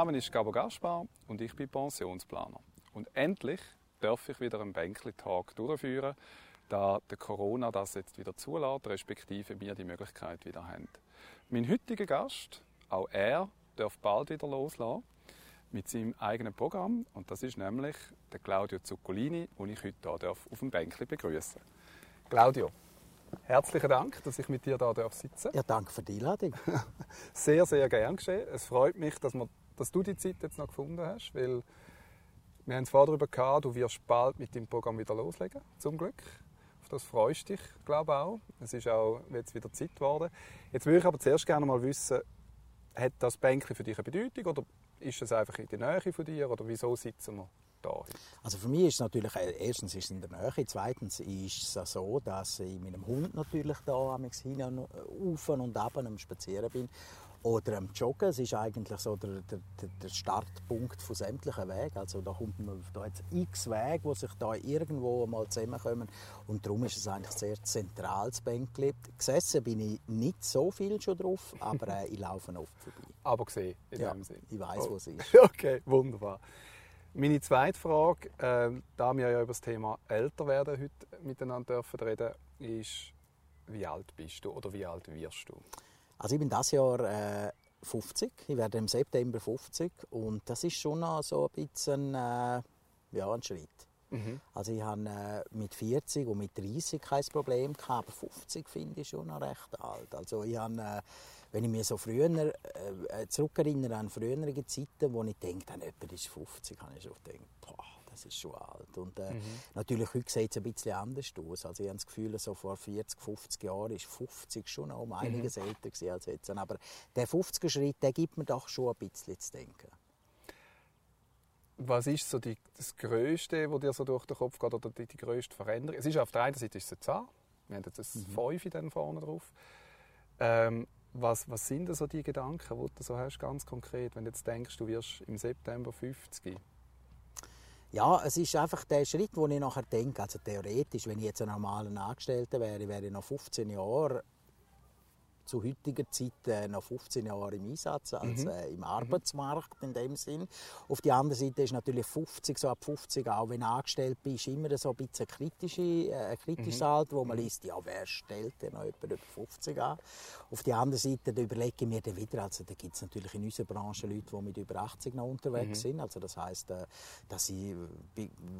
Name ist Gabo Gaspar und ich bin Pensionsplaner. Und endlich darf ich wieder einen Bänkli-Tag durchführen, da der Corona das jetzt wieder zulässt, respektive wir die Möglichkeit wieder haben. Mein heutiger Gast, auch er, darf bald wieder loslassen mit seinem eigenen Programm und das ist nämlich der Claudio Zuccolini, den ich heute hier darf auf dem Bänkli begrüßen. Claudio, herzlichen Dank, dass ich mit dir da darf sitzen. Ja, danke für die Einladung. sehr, sehr gern geschehen. Es freut mich, dass, wir, dass du die Zeit jetzt noch gefunden hast, weil wir haben es vorher darüber gehabt, du wirst bald mit dem Programm wieder loslegen, zum Glück. Auf das freust du dich, glaube ich auch. Es ist auch jetzt wieder Zeit geworden. Jetzt würde ich aber zuerst gerne mal wissen, hat das Bänkchen für dich eine Bedeutung oder ist es einfach in der Nähe von dir oder wieso sitzen wir da? Also für mich ist es natürlich, äh, erstens ist es in der Nähe, zweitens ist es so, dass ich mit einem Hund natürlich da hin und auf und ab am Spazieren bin oder am Joggen. Es ist eigentlich so der, der, der Startpunkt von sämtlichen Wegen. Also da kommt man da x Wege, die sich da irgendwo mal zusammenkommen und darum ist es eigentlich sehr zentrales Bänkli. Gesessen bin ich nicht so viel schon drauf, aber äh, ich laufe oft vorbei. Aber gesehen, in ja, dem Sinn. Ich weiß, oh. wo es ist. Okay, wunderbar. Meine zweite Frage, äh, da wir ja über das Thema Älterwerden heute miteinander dürfen reden, ist, wie alt bist du oder wie alt wirst du? Also ich bin das Jahr äh, 50. Ich werde im September 50 und das ist schon noch so ein bisschen äh, ja, ein Schritt. Mhm. Also ich habe äh, mit 40 und mit 30 kein Problem gehabt, aber 50 finde ich schon noch recht alt. Also ich habe, äh, wenn ich mich so früher äh, zurückerinnere an frühere Zeiten, wo ich denke, jemand ist 50, habe ich schon gedacht, boah, das ist schon alt. Und äh, mhm. natürlich heute sieht es ein bisschen anders aus. Also ich habe das Gefühl, so vor 40, 50 Jahren ist 50 schon noch um einiges mhm. älter als jetzt. Aber der 50er-Schritt, der gibt mir doch schon ein bisschen zu denken. Was ist so die, das Größte, was dir so durch den Kopf geht, oder die, die größte Veränderung? Es ist auf der einen Seite ist es eine Zahl. Wir haben jetzt ein mhm. 5 dann vorne drauf. Ähm, was, was sind so die Gedanken, die du so hast, ganz konkret, wenn du jetzt denkst, du wirst im September 50? Ja, es ist einfach der Schritt, den ich nachher denke. Also theoretisch, wenn ich jetzt ein normaler Angestellter wäre, wäre ich nach 15 Jahren zu heutiger Zeit äh, noch 15 Jahre im Einsatz, als mhm. äh, im Arbeitsmarkt in dem Sinn. Auf der anderen Seite ist natürlich 50, so ab 50, auch wenn du angestellt bist, immer so ein bisschen kritische, äh, kritisches mhm. Alter, wo man mhm. liest, ja, wer stellt denn noch jemand über 50 an? Auf der anderen Seite da überlege ich mir dann wieder, also da gibt es natürlich in unserer Branche Leute, die mit über 80 noch unterwegs mhm. sind, also das heißt, äh, dass ich,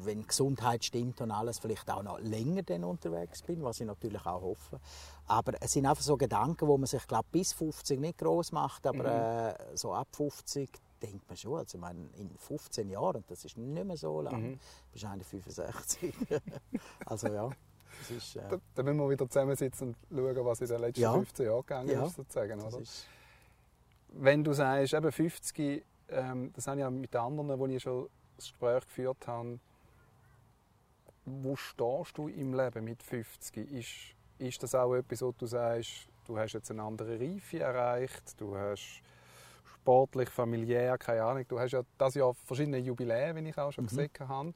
wenn Gesundheit stimmt und alles, vielleicht auch noch länger dann unterwegs bin, was ich natürlich auch hoffe. Aber es sind einfach so Gedanken, wo man sich glaub, bis 50 nicht groß macht, aber mhm. äh, so ab 50 denkt man schon. Also, ich meine, in 15 Jahren, das ist nicht mehr so lang, mhm. bist du eigentlich 65. also ja. Ist, äh, da, da, müssen wir wieder zusammensitzen und schauen, was in den letzten ja. 15 Jahren gegangen ja. ist. Sozusagen, oder? Ist... Wenn du sagst, eben 50, ähm, das habe ich ja mit anderen, wo ich schon das Gespräch geführt habe, wo stehst du im Leben mit 50? Ist ist das auch etwas, wo du sagst, du hast jetzt eine andere Reife erreicht, du hast sportlich, familiär, keine Ahnung, du hast ja das Jahr verschiedene Jubiläen, wie ich auch schon mhm. gesehen habe.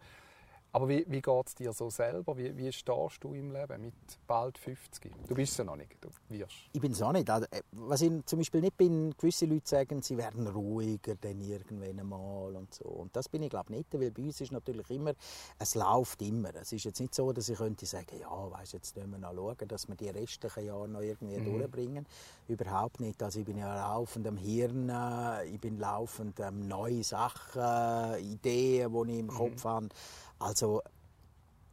Aber wie, wie geht es dir so selber? Wie, wie stehst du im Leben mit bald 50? Du bist es ja noch nicht, du wirst. Ich bin es auch nicht. Also, äh, was ich zum Beispiel nicht bin, gewisse Leute sagen, sie werden ruhiger dann irgendwann einmal und so. Und das bin ich glaube nicht, weil bei uns ist natürlich immer, es läuft immer. Es ist jetzt nicht so, dass ich könnte sagen, ja, weißt, jetzt müssen wir noch schauen, dass wir die restlichen Jahre noch irgendwie mhm. durchbringen. Überhaupt nicht. Also ich bin ja laufend am Hirn, äh, ich bin laufend am neue Sachen, Ideen, die ich im mhm. Kopf habe also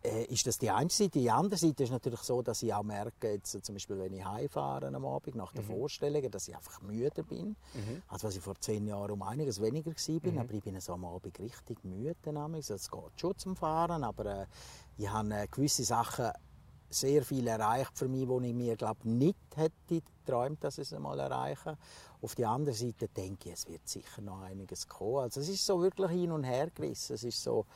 äh, ist das die eine Seite. Die andere Seite ist natürlich so, dass ich auch merke, jetzt, zum Beispiel wenn ich heimfahre am Abend nach der mhm. Vorstellung, dass ich einfach müde bin. Mhm. Also was ich vor zehn Jahren um einiges weniger war, mhm. aber ich bin so am Abend richtig müde. Also, es geht schon zum Fahren, aber äh, ich habe äh, gewisse Sachen sehr viel erreicht für mich, wo ich mir glaub, nicht hätte geträumt, dass ich es einmal erreiche. Auf der anderen Seite denke ich, es wird sicher noch einiges kommen. Also es ist so wirklich hin und her gerissen. Es ist so,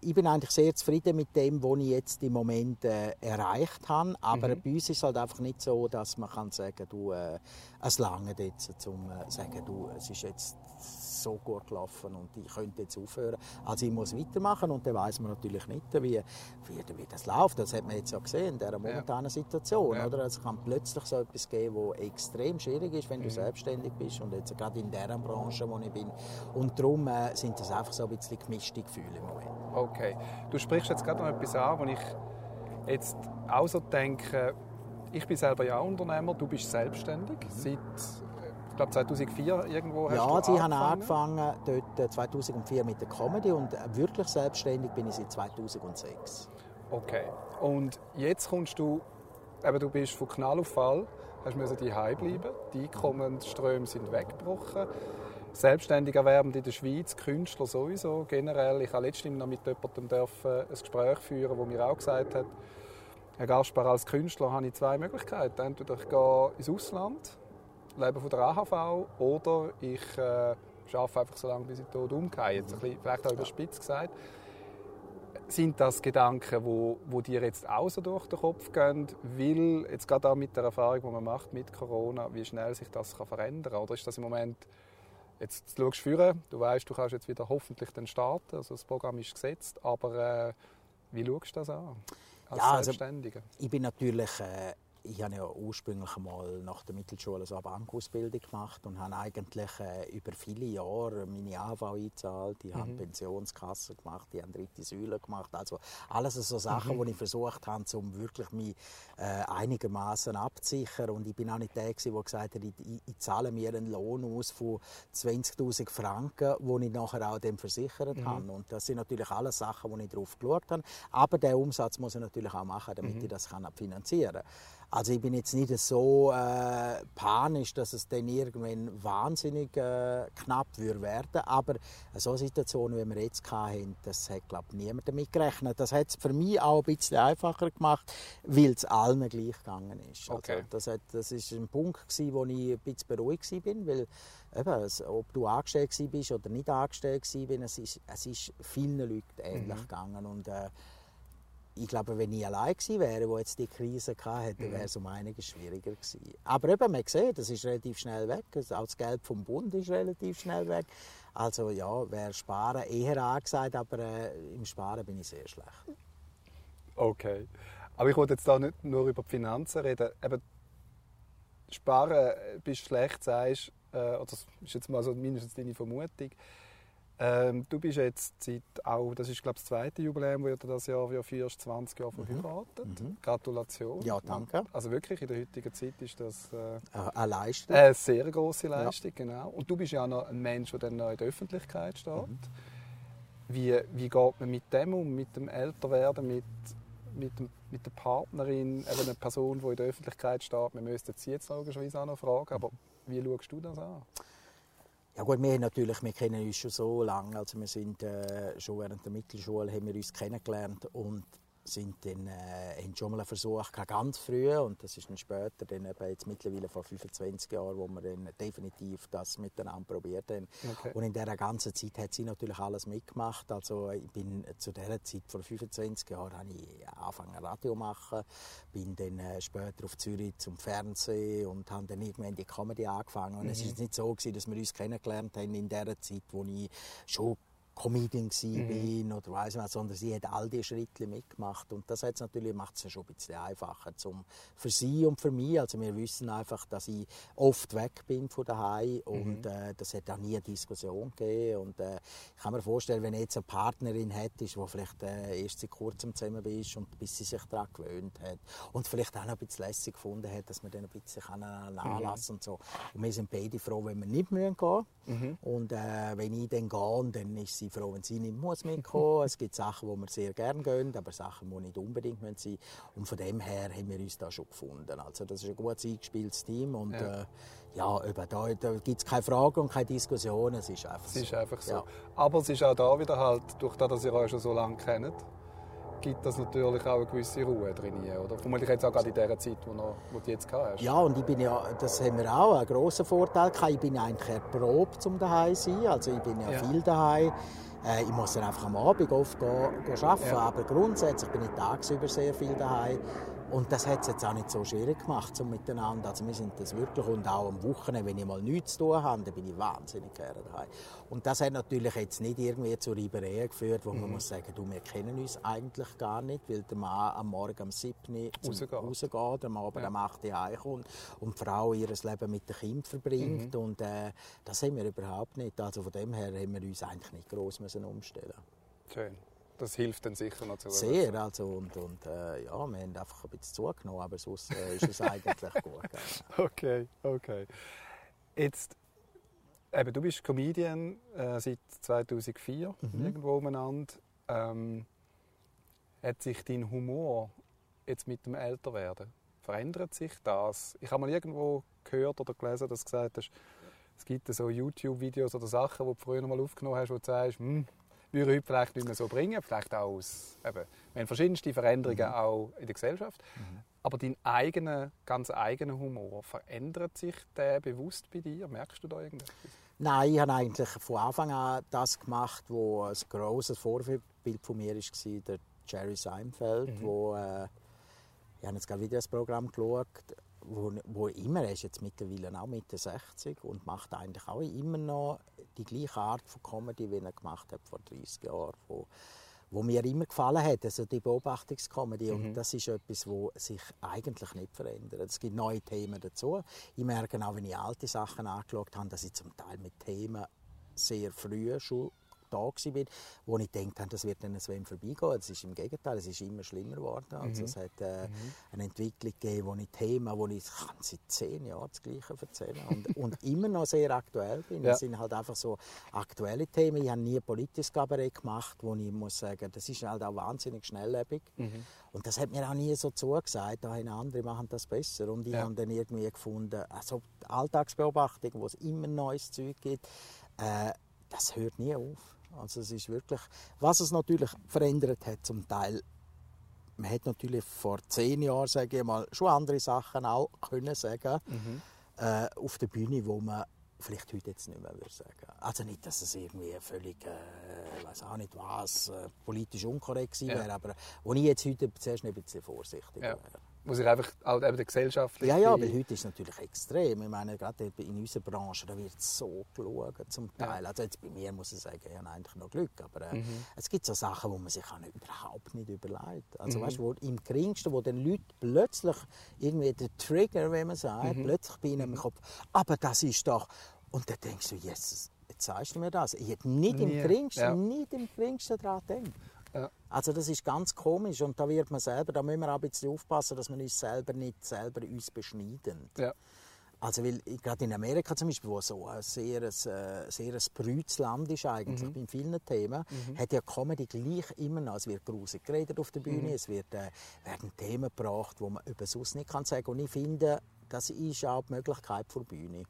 ich bin eigentlich sehr zufrieden mit dem, was ich jetzt im Moment äh, erreicht habe. Aber mhm. bei uns ist es halt einfach nicht so, dass man kann sagen, du, äh, es lange jetzt, um äh, sagen, du, es ist jetzt so gut gelaufen und ich könnte jetzt aufhören. Also ich muss weitermachen und dann weiß man natürlich nicht, wie, wie, wie das läuft. Das hat man jetzt ja gesehen in dieser momentanen. Situation. Ja. Oder? Also es kann plötzlich so etwas geben, was extrem schwierig ist, wenn du mhm. selbstständig bist und jetzt gerade in dieser Branche, wo ich bin. Und darum äh, sind das einfach so ein bisschen gemischte Gefühle im Moment. Okay. Du sprichst jetzt gerade noch etwas an, wo ich jetzt auch so denke, ich bin selber ja Unternehmer, du bist selbstständig. Mhm. Seit glaube 2004 irgendwo ja, hast du ich angefangen? habe angefangen dort 2004 äh, mit der Comedy und äh, wirklich selbstständig bin ich seit 2006. Okay. Und jetzt kommst du, eben du bist von Knall auf Fall, hast müssen daheim bleiben. Die Einkommensströme sind weggebrochen. Selbstständig erwerbend in der Schweiz, Künstler sowieso generell. Ich habe letztens noch mit jemandem ein Gespräch führen, wo mir auch gesagt hat, Herr Gaspar, als Künstler habe ich zwei Möglichkeiten. Entweder ich gehe ins Ausland, lebe von der AHV, oder ich äh, arbeite einfach so lange, bis ich tot umgehe. Jetzt ein bisschen, vielleicht auch überspitzt gesagt. Sind das Gedanken, wo, wo dir jetzt auch so durch den Kopf gehen? Weil, jetzt gerade auch mit der Erfahrung, die man macht mit Corona, wie schnell sich das kann verändern kann? Oder ist das im Moment, jetzt schaust du führen, du weißt, du kannst jetzt wieder hoffentlich den starten, also das Programm ist gesetzt, aber äh, wie schaust du das an? als ja, also, ich bin natürlich äh, ich habe ja ursprünglich mal nach der Mittelschule so eine Bankausbildung gemacht und habe eigentlich äh, über viele Jahre meine AV eingezahlt, die mhm. haben Pensionskasse gemacht, die haben dritte Säule gemacht, also alles so Sachen, mhm. die ich versucht habe, um wirklich mich äh, einigermaßen abzusichern und ich bin auch nicht der der gesagt hat, ich, ich, ich, zahle mir einen Lohn aus von 20'000 Franken, wo ich nachher auch dem versichert mhm. habe und das sind natürlich alles Sachen, wo ich drauf geschaut habe, aber der Umsatz muss ich natürlich auch machen, damit mhm. ich das kann finanzieren kann. Also ich bin jetzt nicht so äh, panisch, dass es dann irgendwann wahnsinnig äh, knapp würde werden. Aber so Situation, wie wir jetzt hatten, das hat glaube niemand damit gerechnet. Das hat es für mich auch ein bisschen einfacher gemacht, weil es allen gleich gegangen ist. Also okay. das, hat, das ist ein Punkt gewesen, wo ich ein bisschen beruhigt war, weil eben, ob du angestellt bist oder nicht angestellt warst, es ist, es ist vielen Leuten ähnlich mhm. gegangen und äh, ich glaube, wenn ich allein gewesen wäre, wo jetzt die Krise hatte, dann wäre es um einiges schwieriger gewesen. Aber eben, man sieht, das ist relativ schnell weg. Also auch das Geld vom Bund ist relativ schnell weg. Also ja, wäre Sparen eher angesagt, aber äh, im Sparen bin ich sehr schlecht. Okay. Aber ich wollte jetzt da nicht nur über die Finanzen reden. Eben, Sparen äh, bist schlecht, sagst, äh, oder das ist jetzt mal so mindestens deine Vermutung. Ähm, du bist jetzt seit auch, das ist glaube ich das zweite Jubiläum, wo du das Jahr ja führst, 20 Jahre mhm. verheiratet. Mhm. Gratulation. Ja, danke. Also wirklich, in der heutigen Zeit ist das äh, eine Leistung. Eine sehr große Leistung, ja. genau. Und du bist ja auch noch ein Mensch, der dann noch in der Öffentlichkeit steht. Mhm. Wie, wie geht man mit dem um, mit dem Älterwerden, mit, mit, dem, mit der Partnerin, eben eine Person, die in der Öffentlichkeit steht? Wir müssten sie jetzt logischerweise auch noch fragen, aber wie schaust du das an? Ja gut, wir, natürlich, wir kennen uns schon so lange, also wir sind äh, schon während der Mittelschule haben wir uns kennengelernt und sind dann, äh, haben schon mal einen Versuch gehabt, ganz früh und das ist dann später, dann eben jetzt mittlerweile vor 25 Jahren, wo wir dann definitiv das miteinander probiert haben. Okay. Und in dieser ganzen Zeit hat sie natürlich alles mitgemacht. Also ich bin zu dieser Zeit vor 25 Jahren habe ich angefangen Radio machen, bin dann äh, später auf Zürich zum Fernsehen und habe dann irgendwann die Comedy angefangen. Und mhm. es ist nicht so gewesen, dass wir uns kennengelernt haben in dieser Zeit, wo ich schon Comedian mhm. oder weiß was, sondern sie hat all diese Schritte mitgemacht und das hat's natürlich macht es schon ein bisschen einfacher zum für sie und für mich. Also wir wissen einfach, dass ich oft weg bin von daheim und mhm. äh, das hat auch nie eine Diskussion gegeben und äh, ich kann mir vorstellen, wenn jetzt eine Partnerin hättest, wo vielleicht äh, erst seit kurzem zusammen ist und bis sie sich daran gewöhnt hat und vielleicht auch noch ein bisschen lässig gefunden hat, dass man dann ein bisschen nachlassen mhm. und so. Und wir sind beide froh, wenn wir nicht gehen müssen. Mhm. Und äh, wenn ich dann gehe, dann ist sie froh, wenn sie nicht muss mitkommen. es gibt Sachen, wo wir sehr gerne gehen, aber Sachen, die nicht unbedingt sein müssen. Und von dem her haben wir uns da schon gefunden. Also das ist ein gut eingespieltes Team und ja. Äh, ja, eben, da, da gibt es keine Frage und keine Diskussion, es ist einfach es so. Ist einfach so. Ja. Aber es ist auch da wieder halt, durch das, dass ihr euch schon so lange kennt, gibt das natürlich auch eine gewisse Ruhe drin, oder? Vermutlich jetzt auch gerade in der Zeit, wo, noch, wo du jetzt hast. Ja, und ich bin ja, das haben wir auch, einen grossen Vorteil gehabt. Ich bin eigentlich erprobt, um daheim zu sein. Also ich bin ja, ja. viel daheim. Äh, ich muss dann einfach am Abend oft gehen, gehen arbeiten, ja. aber grundsätzlich bin ich tagsüber sehr viel daheim. Und das hat es jetzt auch nicht so schwierig gemacht, so miteinander. Also wir sind das wirklich und auch am Wochenende, wenn ich mal nichts zu tun habe, dann bin ich wahnsinnig gerne daheim. Und das hat natürlich jetzt nicht irgendwie zu Reibereien geführt, wo mhm. man muss sagen, du, wir kennen uns eigentlich gar nicht, weil der Mann am Morgen um 7 Uhr rausgeht, rausgeht am Abend ja. um 8 Uhr heimkommt und die Frau ihr Leben mit dem Kind verbringt. Mhm. Und äh, das haben wir überhaupt nicht. Also von dem her haben wir uns eigentlich nicht gross müssen umstellen Schön. Das hilft dann sicher noch zu. Sehr, also und, und äh, ja, wir haben einfach ein bisschen zugenommen, aber sonst äh, ist es eigentlich gut. Okay, okay. Jetzt, eben, du bist Comedian äh, seit 2004 mhm. irgendwo umeinander. Ähm, hat sich dein Humor jetzt mit dem Älterwerden verändert sich das? Ich habe mal irgendwo gehört oder gelesen, dass du gesagt hast, es gibt so YouTube-Videos oder Sachen, die du früher mal aufgenommen hast, wo du sagst, hm, würde heute vielleicht nicht mehr so bringen. Vielleicht auch aus, eben, wir haben verschiedenste Veränderungen mhm. auch in der Gesellschaft. Mhm. Aber dein eigener, ganz eigener Humor, verändert sich der bewusst bei dir? Merkst du da irgendetwas? Nein, ich habe eigentlich von Anfang an das gemacht, wo ein grosses Vorbild von mir war, der Jerry Seinfeld, mhm. wo äh, ich habe jetzt gerade wieder das Programm geschaut, wo, wo immer, er ist jetzt mittlerweile auch Mitte 60 und macht eigentlich auch immer noch die gleiche Art von Comedy, wie er gemacht hat vor 30 Jahren, wo, wo mir immer gefallen hat, also die Beobachtungskomödie. Mhm. Und das ist etwas, das sich eigentlich nicht verändert. Es gibt neue Themen dazu. Ich merke auch, wenn ich alte Sachen angeschaut habe, dass ich zum Teil mit Themen sehr früh schon da war, wo ich gedacht habe, das wird dann Sven vorbeigehen. Es ist im Gegenteil, es ist immer schlimmer geworden. Also mhm. Es hat äh, mhm. eine Entwicklung gegeben, wo ich Themen, wo ich kann seit zehn Jahren das Gleiche erzählen und, und immer noch sehr aktuell bin. Ja. Das sind halt einfach so aktuelle Themen. Ich habe nie ein politisches Kabarett gemacht, wo ich muss sagen, das ist halt auch wahnsinnig schnelllebig. Mhm. Und das hat mir auch nie so zugesagt, da haben andere machen das besser. Und ich ja. habe dann irgendwie gefunden, also Alltagsbeobachtung, wo es immer neues Zeug gibt, äh, das hört nie auf. Also es ist wirklich, was es natürlich verändert hat zum Teil, man hat natürlich vor zehn Jahren, sage ich mal, schon andere Sachen auch können sagen mhm. äh, auf der Bühne, wo man vielleicht heute jetzt nicht mehr würde sagen. Also nicht, dass es irgendwie völlig, äh, weiß auch nicht was, äh, politisch unkorrekt gewesen wäre, ja. aber wo ich jetzt heute zuerst ein bisschen vorsichtig ja. wäre wo sich einfach auch eben der gesellschaftliche... Ja, ja, aber heute ist es natürlich extrem. Ich meine, gerade in unserer Branche, da wird so geschaut, zum Teil. Ja. Also jetzt bei mir muss ich sagen, ich habe eigentlich noch Glück, aber äh, mhm. es gibt so Sachen, wo man sich auch nicht, überhaupt nicht überlegt. Also mhm. weißt, wo im geringsten, wo den Leuten plötzlich irgendwie der Trigger, wenn man sagt, mhm. plötzlich bei ihnen im mhm. Kopf, aber das ist doch... Und dann denkst du, Jesus, jetzt sagst du mir das. Ich hätte nicht im geringsten, ja. nicht im geringsten daran gedacht. Ja. Also das ist ganz komisch und da wird man selber, da müssen wir auch ein bisschen aufpassen, dass man uns selber nicht selber uns beschneiden. Ja. Also weil gerade in Amerika zum Beispiel, wo so ein sehr, ein, äh, sehr ein brütes Land ist eigentlich mhm. bei vielen Themen, mhm. hat ja Comedy gleich immer noch. Es wird grusig geredet auf der Bühne, mhm. es wird, äh, werden Themen gebracht, die man über sonst nicht kann sagen. Und ich finde, das ist auch die Möglichkeit der Bühne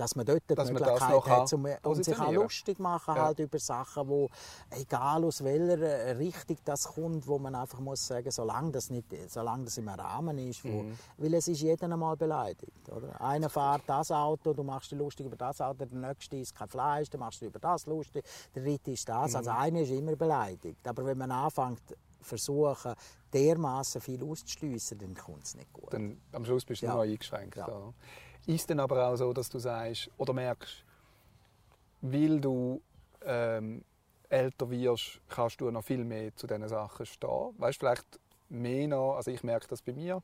dass man dort dass die Möglichkeit hat, um, um sich auch lustig machen ja. halt über Sachen, wo egal aus welcher Richtung das kommt, wo man einfach muss sagen, solange das nicht, solange das im Rahmen ist, wo, mhm. weil es ist jeden einmal beleidigt, oder? Einer fährt das Auto, du machst dich lustig über das Auto, der nächste isst kein Fleisch, dann machst du über das lustig, der dritte ist das, also mhm. also einer ist immer beleidigt, aber wenn man anfängt versuchen, dermaßen viel auszuschliessen, dann kommt es nicht gut. Dann, am Schluss bist du ja. nur eingeschränkt. Ja. Ist dann aber auch so, dass du sagst oder merkst, weil du ähm, älter wirst, kannst du noch viel mehr zu diesen Sachen stehen. Weißt vielleicht mehr noch, also ich merke das bei mir,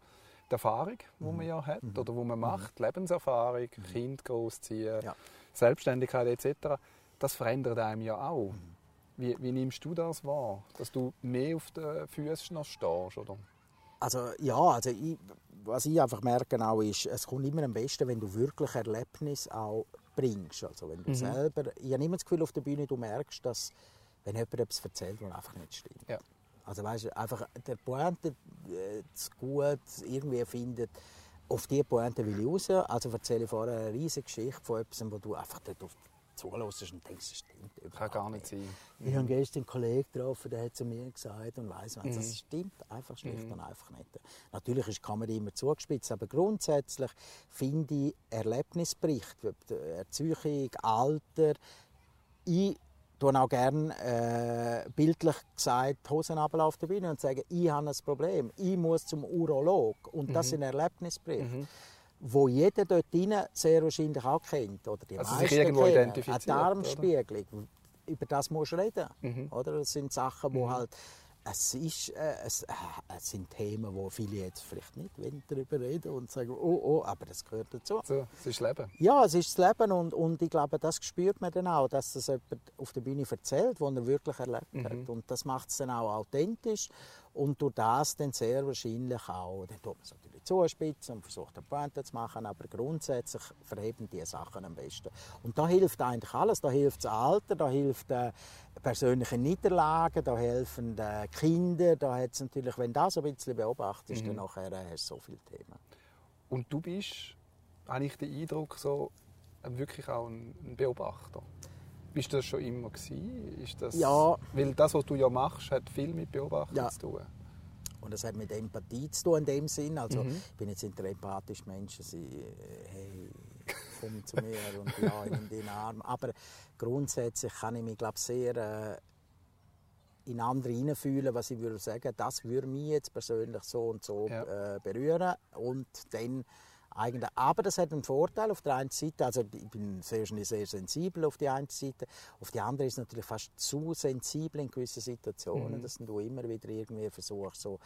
die Erfahrung, die mhm. man ja hat mhm. oder wo man macht, mhm. Lebenserfahrung, mhm. Kind großziehen, ja. Selbstständigkeit etc. Das verändert einem ja auch. Mhm. Wie, wie, nimmst du das wahr, dass du mehr auf den Füßen noch stehst? Oder? Also ja, also ich, was ich einfach merke auch ist, es kommt immer am besten, wenn du wirklich Erlebnis auch bringst. Also wenn du mhm. selber, ich habe immer das Gefühl auf der Bühne, du merkst, dass wenn jemand etwas erzählt, was einfach nicht stimmt. Ja. Also weißt einfach der Pointe äh, gut irgendwie findet, auf diese Pointe will ich raus. Also erzähle ich vorher eine riesige Geschichte von etwas, wo du einfach dort auf zuhörst und denkst, das stimmt überhaupt Kann gar nicht sein. Ich habe gestern einen Kollegen getroffen, der hat zu mir gesagt und weiss mhm. das stimmt einfach schlicht mhm. und einfach nicht. Natürlich ist die Kamera immer zugespitzt, aber grundsätzlich finde ich Erlebnisbericht, Erziehung, Alter, ich tue auch gerne äh, bildlich gesagt Hosen auf der Bühne und sage, ich habe ein Problem, ich muss zum Urolog und das mhm. sind Erlebnisberichte. Mhm. Wo jeder dort drin sehr wahrscheinlich auch kennt. Oder die also meisten sich irgendwo kennen. Eine Darmspiegelung. Über das musst du reden. Mhm. Oder? Das sind Sachen, die mhm. halt es, ist, äh, es, äh, es, sind Themen, wo viele jetzt vielleicht nicht darüber reden und sagen, oh, oh, aber das gehört dazu. So, es ist das Leben. Ja, es ist das Leben und, und ich glaube, das spürt man dann auch, dass das jemand auf der Bühne erzählt, was er wirklich erlebt mhm. hat. Und das macht es dann auch authentisch und durch das dann sehr wahrscheinlich auch, dann tut man es natürlich zuspitzen und versucht eine Pointe zu machen, aber grundsätzlich verheben die Sachen am besten. Und da hilft eigentlich alles, da hilft das Alter, da hilft äh, persönliche Niederlagen, da helfen äh, Kinder, da hat natürlich, wenn du das ein bisschen beobachtest, mhm. dann nachher äh, hast du so viele Themen. Und du bist, habe ich den Eindruck, so äh, wirklich auch ein Beobachter. Bist du das schon immer gewesen? Ist das, ja. Weil das, was du ja machst, hat viel mit Beobachtung ja. zu tun. Und das hat mit Empathie zu tun in dem Sinn. Also mhm. ich bin jetzt nicht der empathische Mensch, dass ich, äh, hey, komm zu mir und ja, in den Arm. Aber grundsätzlich kann ich mich, glaube sehr äh, in andere hineinfühlen, was ich würde sagen, das würde mich jetzt persönlich so und so ja. äh, berühren. Und dann eigentlich. Aber das hat einen Vorteil auf der einen Seite. Also ich bin sehr, sehr sensibel auf die eine Seite. Auf die andere ist es natürlich fast zu sensibel in gewissen Situationen, mhm. dass du immer wieder irgendwie versuchst, so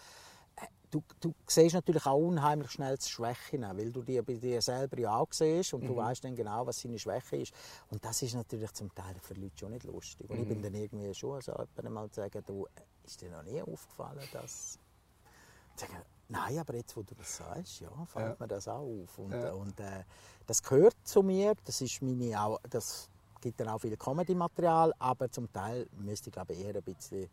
äh, Du, du siehst natürlich auch unheimlich schnell die Schwächen, weil du die bei dir selber ja auch siehst und mhm. du weißt dann genau, was seine Schwäche ist. Und das ist natürlich zum Teil für Leute schon nicht lustig. Und mhm. ich bin mhm. dann irgendwie schon so mal zu sagen, du, ist dir noch nie aufgefallen, dass... Sagen, Nein, aber jetzt, wo du das sagst, ja, fällt ja. mir das auch auf. Und, ja. und äh, das gehört zu mir. Das ist meine auch, das gibt dann auch viel Comedy-Material, aber zum Teil müsste ich glaube eher ein bisschen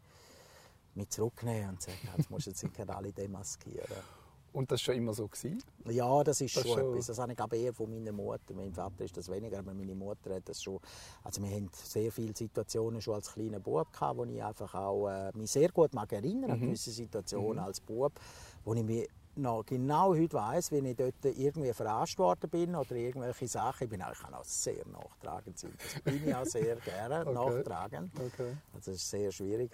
mit zurücknehmen und sagen, jetzt musst du jetzt nicht alle demaskieren. Und das war schon immer so? Gewesen? Ja, das ist das schon, schon etwas. Das habe ich glaube eher von meiner Mutter. Mein Vater ist das weniger, aber meine Mutter hat das schon. Also wir haben sehr viele Situationen schon als kleiner Bub gehabt, wo ich einfach auch äh, mich sehr gut mag erinnern an mhm. gewisse Situationen mhm. als Bub, wo ich mich noch genau heute weiss, wenn ich dort irgendwie verarscht worden bin oder irgendwelche Sachen. Ich bin eigentlich auch sehr nachtragend. Das bin ich auch sehr gerne okay. nachtragend. Okay. Also das ist sehr schwierig.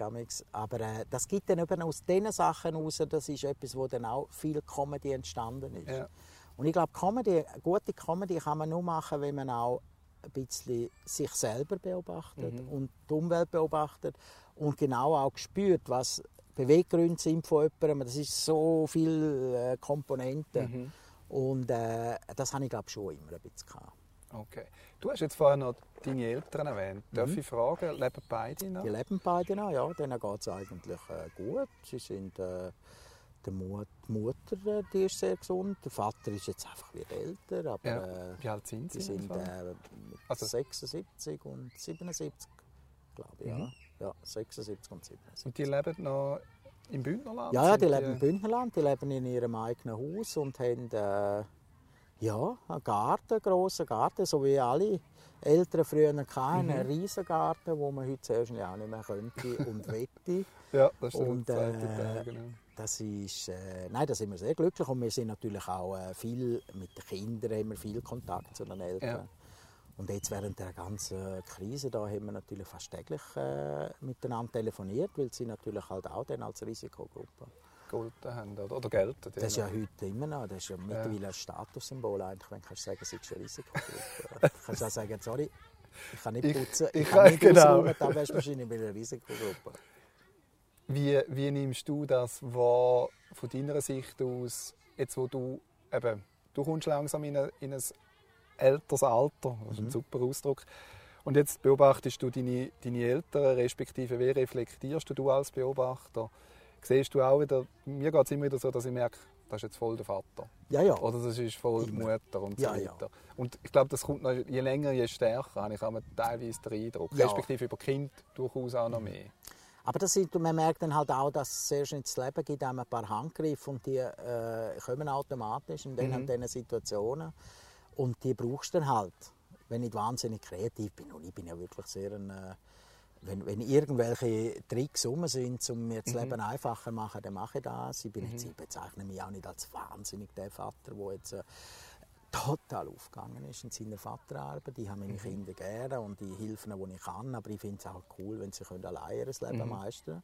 Aber äh, das gibt dann eben aus diesen Sachen heraus, das ist etwas, wo dann auch viel Comedy entstanden ist. Ja. Und ich glaube, Comedy, gute Comedy kann man nur machen, wenn man auch ein bisschen sich selber beobachtet mhm. und die Umwelt beobachtet und genau auch spürt, was Beweggründe sind von jemandem. Das ist so viele äh, Komponenten. Mhm. Und äh, das habe ich glaube schon immer ein bisschen gehabt. Okay. Du hast jetzt vorher noch deine Eltern erwähnt. Darf mhm. ich fragen, leben beide noch? Die leben beide noch, ja. Denen geht es eigentlich äh, gut. Sie sind, äh, die Mutter äh, die ist sehr gesund. Der Vater ist jetzt einfach wieder älter. Aber, ja. Äh, Wie alt sind sie? Sie sind äh, also 76 und 77, glaube ich. Mhm. Ja. Ja, 76 und 77. Und die leben noch im Bündnerland? Ja, die, die leben im Bündnerland. Die leben in ihrem eigenen Haus und haben äh, ja, einen Garten, einen grossen Garten, so wie alle Eltern früher hatten. Mhm. Einen riesen Garten, wo man heute zuerst auch nicht mehr könnte und wette. ja, das ist und, äh, Teil, genau. Das ist, äh, nein, da sind wir sehr glücklich und wir sind natürlich auch äh, viel mit den Kindern haben wir viel Kontakt zu den Eltern. Ja. Und jetzt während der ganzen Krise da haben wir natürlich fast täglich äh, miteinander telefoniert, weil sie natürlich halt auch dann als Risikogruppe gelten haben oder, oder gelten. Das ist ja heute immer noch, das ist ja mittlerweile ja. ein Statussymbol eigentlich, wenn du sagen, sie ist eine Risikogruppe. du kannst auch sagen, sorry, ich kann nicht putzen, ich, ich, ich kann nicht genau. ausräumen, dann wärst du wahrscheinlich bei einer Risikogruppe. Wie, wie nimmst du das wahr von deiner Sicht aus, jetzt wo du eben, du kommst langsam in, eine, in ein älteres Alter. Das ist ein mhm. super Ausdruck. Und jetzt beobachtest du deine, deine Eltern, respektive wie reflektierst du, als Beobachter? Siehst du auch wieder, mir geht es immer wieder so, dass ich merke, das ist jetzt voll der Vater. Ja, ja. Oder das ist voll die Mutter und so ja, weiter. Und ich glaube, das kommt noch, je länger, je stärker, habe ich auch teilweise den Eindruck. Respektive über Kind durchaus auch noch mhm. mehr. Aber das sind, man merkt dann halt auch, dass es sehr schön ins Leben gibt, ein paar Handgriffe und die äh, kommen automatisch in diesen, mhm. Situationen. Und die brauchst du dann halt, wenn ich wahnsinnig kreativ bin. Und ich bin ja wirklich sehr ein, äh, wenn, wenn irgendwelche Tricks rum sind, um mir das mhm. Leben einfacher zu machen, dann mache ich das. Ich, bin mhm. jetzt, ich bezeichne mich auch nicht als wahnsinnig der Vater, der jetzt äh, total aufgegangen ist in seiner Vaterarbeit. Ich habe meine mhm. Kinder gerne und ich helfe ihnen, wo ich kann, aber ich finde es auch cool, wenn sie alleine ihr Leben mhm. meistern können.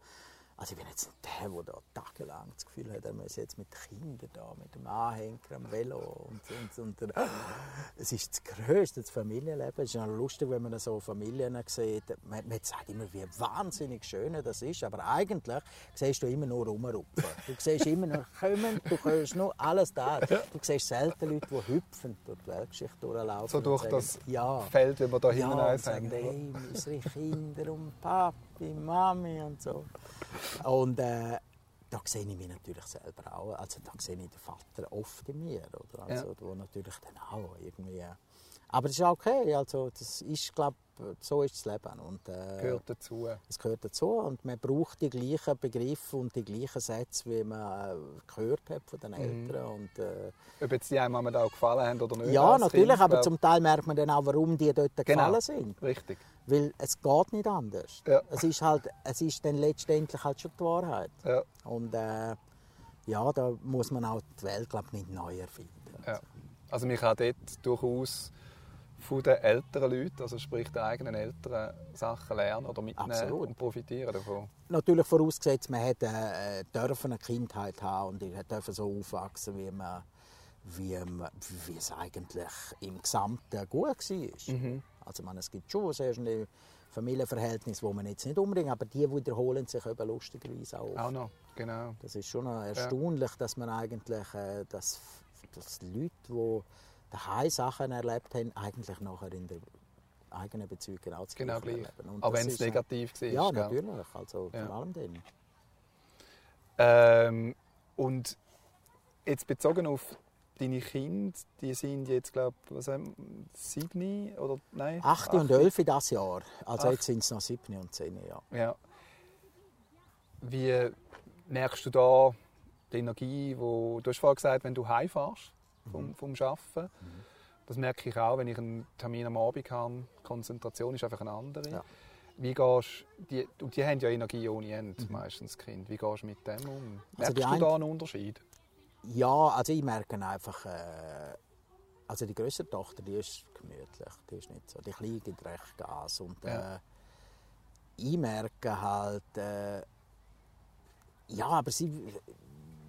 Also ich bin jetzt nicht der, der da tagelang das Gefühl hat, er muss jetzt mit Kindern da, mit dem Anhänger am Velo und, und, und, Es ist das Größte, das Familienleben. Es ist auch lustig, wenn man so Familien sieht. Man, man sagt immer, wie wahnsinnig schön das ist, aber eigentlich siehst du immer nur rumrupfen. Du siehst immer nur kommen, du hörst nur alles da. Du siehst selten Leute, die hüpfen durch die Weltgeschichte durchlaufen. So durch sagen, das ja, Feld, wie wir da ja, und sagen, hey, unsere Kinder und Papi, Mami und so. Und äh, da sehe ich mich natürlich selber auch. Also da sehe ich den Vater oft in mir. Oder? Also, ja. Wo natürlich dann auch irgendwie... Aber das ist okay. Also, das ist, glaube so ist das Leben. Und, äh, gehört dazu. Es gehört dazu und man braucht die gleichen Begriffe und die gleichen Sätze, wie man äh, gehört hat von den mhm. Eltern. Mhm. Und, äh, Ob jetzt die einem auch gefallen haben oder nicht. Ja, natürlich, kind, aber zum Teil merkt man dann auch, warum die dort genau. gefallen sind. Richtig. Weil es geht nicht anders. Ja. Es ist halt, es ist dann letztendlich halt schon die Wahrheit. Ja. Und äh, ja, da muss man auch die Welt glaub, nicht neu erfinden. Ja. Also man kann dort durchaus von den älteren Leuten, also sprich den eigenen Eltern, Sachen lernen oder mitnehmen Absolut. und profitieren davon? Natürlich vorausgesetzt, man hat äh, dürfen eine Kindheit haben und dürfen so aufwachsen, wie man wie, wie es eigentlich im Gesamten gut war. Mhm. Also man, es gibt schon sehr schnell Familienverhältnisse, die man jetzt nicht umbringt, aber die wiederholen sich eben lustigerweise auch. Auch noch, genau. Das ist schon erstaunlich, ja. dass man eigentlich, äh, dass, dass Leute, die daheim Sachen erlebt haben, eigentlich nachher in der eigenen Beziehung genau das genau gleich. Aber wenn es negativ war. Ja, natürlich. Also ja. vor allem dann. Ähm, und jetzt bezogen auf deine Kinder, die sind jetzt, glaube ich, sieben oder nein? Acht und elf das Jahr. Also Acht. jetzt sind es noch sieben und zehn, ja. ja. Wie merkst du da die Energie, wo du hast vorhin gesagt, wenn du heimfährst, vom, mhm. vom Arbeiten. Mhm. Das merke ich auch, wenn ich einen Termin am Abend habe. Die Konzentration ist einfach eine andere. Ja. Wie gehst, die, die haben ja Energie ohne Ende, mhm. meistens Kind. Wie gehst du mit dem um? Also Merkst du da einen Unterschied? Ja, also ich merke einfach, äh, also die größere Tochter, die ist gemütlich, die ist nicht so, die Kleine gibt recht Gas und äh, ich merke halt, äh, ja, aber sie,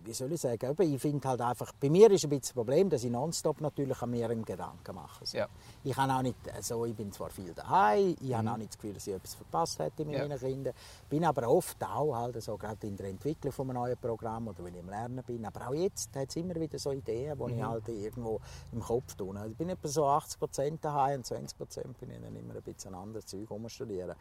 wie soll ich sagen, ich finde halt einfach, bei mir ist ein bisschen das Problem, dass ich nonstop natürlich an mir im Gedanken mache. So. Ja. Ich, habe auch nicht, also ich bin zwar viel daheim, ich mhm. habe auch nicht das Gefühl, dass ich etwas verpasst hätte mit ja. meinen Kindern, bin aber oft auch halt so, gerade in der Entwicklung von einem neuen Programm oder wenn ich im Lernen bin, aber auch jetzt hat es immer wieder so Ideen, die mhm. ich halt irgendwo im Kopf tue. Also ich bin etwa so 80% daheim und 20% bin ich dann immer ein bisschen an anderes Zeug studieren.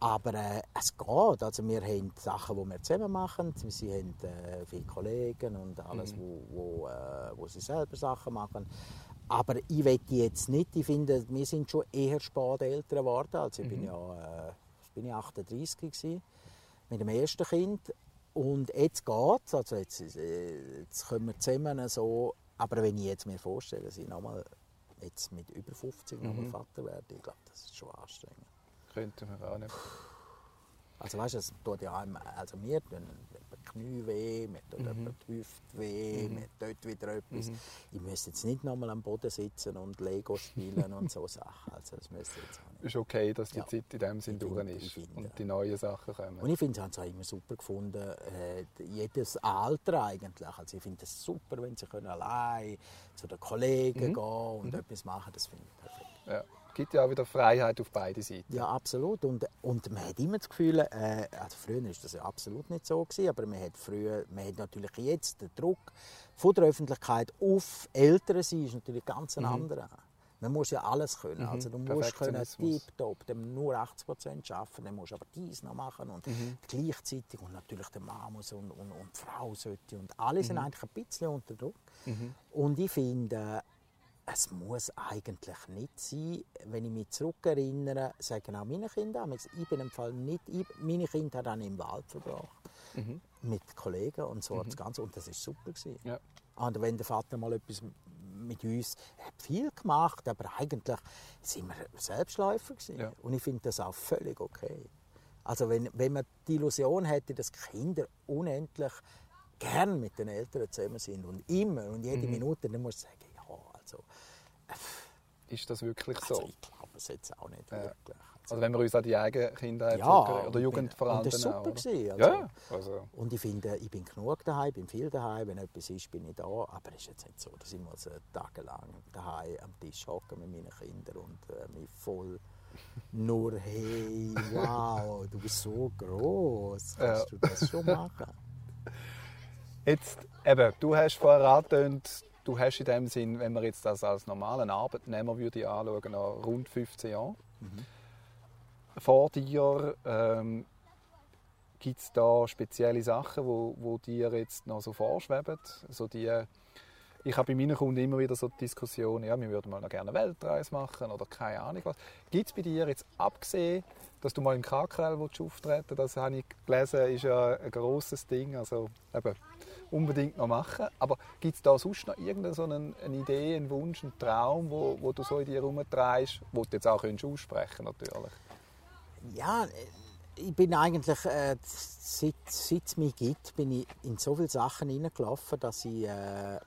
Aber äh, es geht. Also wir haben Sachen, die wir zusammen machen. Sie haben äh, viele Kollegen und alles, mhm. wo, wo, äh, wo sie selber Sachen machen. Aber ich will jetzt nicht. Ich finde, wir sind schon eher spät älter geworden. Also ich mhm. bin ja äh, bin ich 38 gewesen, mit dem ersten Kind. Und jetzt geht es. Also jetzt, äh, jetzt können wir zusammen so. Aber wenn ich jetzt mir vorstelle, dass ich nochmal jetzt mit über 50 mhm. nochmal Vater werde, ich glaube, das ist schon anstrengend könnte man auch nicht. Also weißt du, es tut ja einem, also mir tun Knie weh, mir tut mhm. die Hüfte weh, mhm. mir tut wieder etwas. Mhm. Ich müsste jetzt nicht nochmal am Boden sitzen und Lego spielen und so Sachen. Also das müsste jetzt auch nicht. ist okay, dass die ja. Zeit in dem Sinn durch ist finde, und die neuen Sachen kommen. Und ich finde es auch immer super gefunden, äh, jedes Alter eigentlich. Also ich finde es super, wenn sie können allein zu den Kollegen mhm. gehen und mhm. etwas machen, das finde ich perfekt. Ja gibt ja auch wieder Freiheit auf beide Seiten. Ja, absolut. Und, und man hat immer das Gefühl, äh, also früher war das ja absolut nicht so, gewesen, aber man hat, früher, man hat natürlich jetzt den Druck von der Öffentlichkeit auf Eltern sein, ist natürlich ganz ein mhm. anderer. Man muss ja alles können. Mhm. Also du musst können tiptop, dann nur 80 Prozent arbeiten, dann musst du aber dies noch machen und mhm. gleichzeitig und natürlich der Mann muss und, und, und die Frau sollte und alle sind mhm. eigentlich ein bisschen unter Druck. Mhm. Und ich finde, es muss eigentlich nicht sein, wenn ich mich zurückerinnere, sagen auch meine Kinder, ich bin im Fall nicht, ich, meine Kinder haben im Wald verbracht, mhm. mit Kollegen und so mhm. das Ganze und das war super. Ja. Und wenn der Vater mal etwas mit uns hat viel gemacht, aber eigentlich sind wir Selbstläufer Ja. Und ich finde das auch völlig okay. Also wenn, wenn man die Illusion hätte, dass Kinder unendlich gern mit den Eltern zusammen sind und immer und jede mhm. Minute, dann muss ich sagen, also Ist das wirklich so? Also ich glaube es jetzt auch nicht ja. wirklich. Also, also wenn wir uns an die eigenen Kinder ja, oder Jugend vor allem und das war super. Gewesen, also. Ja, also. Und ich finde, ich bin genug daheim, ich bin viel daheim, wenn etwas ist, bin ich da. Aber es ist jetzt nicht so, dass ich muss tagelang daheim am Tisch hocken mit meinen Kindern und äh, mich voll nur hey, wow, du bist so groß, kannst ja. du das schon machen? Jetzt, eben, du hast vorher angetönt, du hast in dem Sinn, wenn man jetzt das als normalen Arbeitnehmer würde anschauen, noch rund 15 Jahre. Mhm. Vor dir ähm, gibt es da spezielle Sachen, wo, wo dir jetzt noch so vorschweben? So die, ich habe bei meinen Kunden immer wieder so Diskussionen, ja, wir würden mal noch gerne eine Weltreise machen oder keine Ahnung was. Gibt es bei dir jetzt abgesehen, dass du mal im KKL auftreten willst, das habe ich gelesen, ist ja ein grosses Ding, also eben, unbedingt noch machen. Aber gibt es da sonst noch irgendeine so eine, Idee, einen Wunsch, einen Traum, wo, wo du so in dir herumtreibst, wo du jetzt auch aussprechen natürlich? Ja, ich bin eigentlich, äh, seit, seit es mich gibt, bin ich in so viele Sachen hineingelaufen, dass ich äh,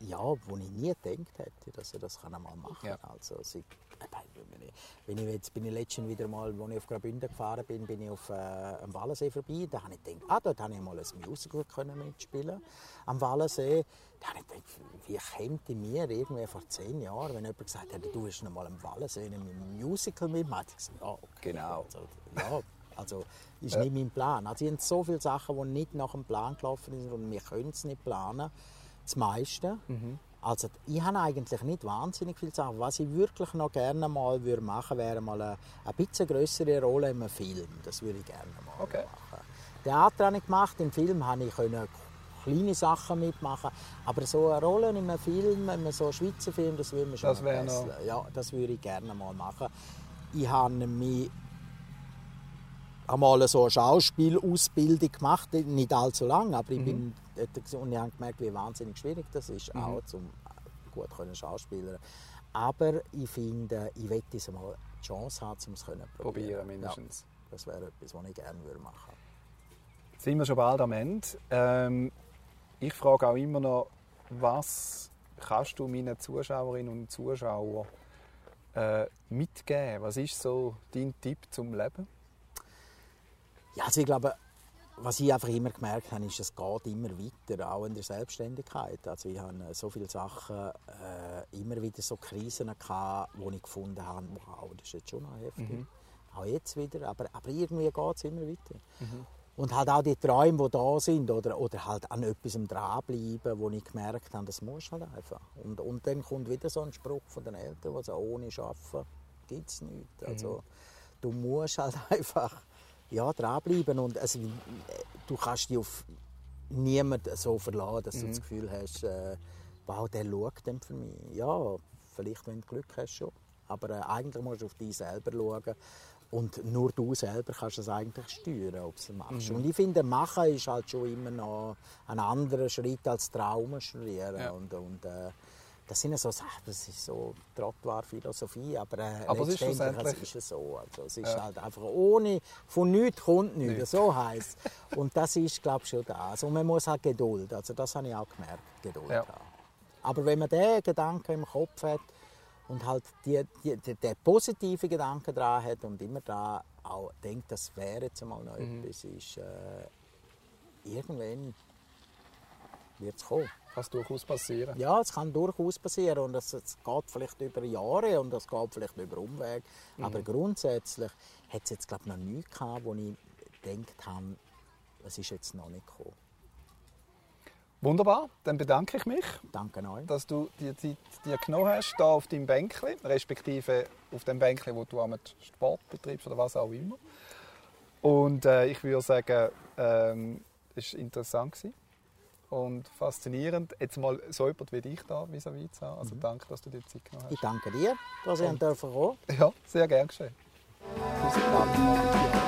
ja, wo ich nie gedacht hätte, dass er das einmal machen kann. Ja. Also, sie, wenn ich jetzt bin ich letztens wieder mal, als ich auf Graubünden gefahren bin, bin ich auf äh, am Wallensee vorbei. Da habe ich gedacht, ah, dort habe ich mal ein Musical können mitspielen am Wallensee. Da habe ich gedacht, wie käme mir irgendwie vor zehn Jahren, wenn jemand gesagt hätte, du hast noch mal am Wallensee in einem Musical mitmachen. Ich gesagt, ja, okay. Genau. Also, ja, also ist ja. nicht mein Plan. Also ich habe so viele Sachen, die nicht nach dem Plan gelaufen sind und wir können es nicht planen das meiste. Mhm. Also ich habe eigentlich nicht wahnsinnig viel Sachen. Was ich wirklich noch gerne mal würde machen wäre mal eine, eine bisschen größere Rolle in einem Film. Das würde ich gerne mal okay. machen. Theater habe ich gemacht, im Film habe ich können kleine Sachen mitmachen, aber so eine Rolle in einem Film, in einem so Schweizer Film, das würde mir schon das noch... Ja, das würde ich gerne mal machen. Ich habe mich einmal so eine Schauspielausbildung gemacht, nicht allzu lange, aber ich mhm. bin und ich habe gemerkt, wie wahnsinnig schwierig das ist, mhm. auch zum gut können Schauspieler. Aber ich finde, ich wette es mal die Chance haben, um es zu probieren. Probieren mindestens. Ja, das wäre etwas, was ich gerne machen würde. Jetzt sind wir schon bald am Ende. Ähm, ich frage auch immer noch, was kannst du meinen Zuschauerinnen und Zuschauern äh, mitgeben? Was ist so dein Tipp zum Leben? Ja, also ich glaube, was ich einfach immer gemerkt habe, ist, es geht immer weiter, auch in der Selbstständigkeit. Also ich habe so viele Sachen, äh, immer wieder so Krisen gehabt, wo ich gefunden habe, wow, das ist jetzt schon heftig. Mhm. Auch jetzt wieder, aber, aber irgendwie geht es immer weiter. Mhm. Und halt auch die Träume, die da sind, oder, oder halt an etwas dranbleiben, wo ich gemerkt habe, das muss halt einfach. Und, und dann kommt wieder so ein Spruch von den Eltern, die sagen, ohne Arbeiten gibt es nichts. Also, mhm. du musst halt einfach ja, dranbleiben und also, du kannst dich auf niemanden so verlassen, dass mhm. du das Gefühl hast, äh, wow, der schaut dann für mich. Ja, vielleicht, wenn du Glück hast, schon. Aber äh, eigentlich musst du auf dich selber schauen. Und nur du selber kannst es eigentlich steuern, ob du es machst. Mhm. Und ich finde, machen ist halt schon immer noch ein anderer Schritt als Traum schreieren. Ja. Und, und äh, das sind so Sachen, das ist so trottware Philosophie, aber, äh, aber letztendlich es ist es so. Also, es ist ja. halt einfach ohne, von nichts kommt nichts, nicht. so heisst Und das ist, glaube ich, schon das. Und man muss halt Geduld, also das habe ich auch gemerkt, Geduld ja. haben. Aber wenn man diesen Gedanken im Kopf hat und halt die, die, die, den positiven Gedanken dran hat und immer da auch denkt, das wäre jetzt mal noch mhm. etwas, ist äh, irgendwann wird es kommen. Kann es durchaus passieren? Ja, es kann durchaus passieren und es, es geht vielleicht über Jahre und es geht vielleicht über Umweg. Mhm. Aber grundsätzlich hat es jetzt glaube ich, noch nichts gehabt, wo ich gedacht habe, es ist jetzt noch nicht gekommen. Wunderbar, dann bedanke ich mich, Danke euch. dass du die Zeit dir genommen hast, hier auf deinem Bänkchen, respektive auf dem Bänkchen, wo du am Sport betreibst oder was auch immer. Und äh, ich würde sagen, ähm, es war interessant. Gewesen und faszinierend, jetzt mal so jemand wie dich da vis-à-vis zu haben. Also mhm. danke, dass du dir Zeit genommen hast. Ich danke dir, dass ich kommen Ja, sehr gerne geschehen. Dann.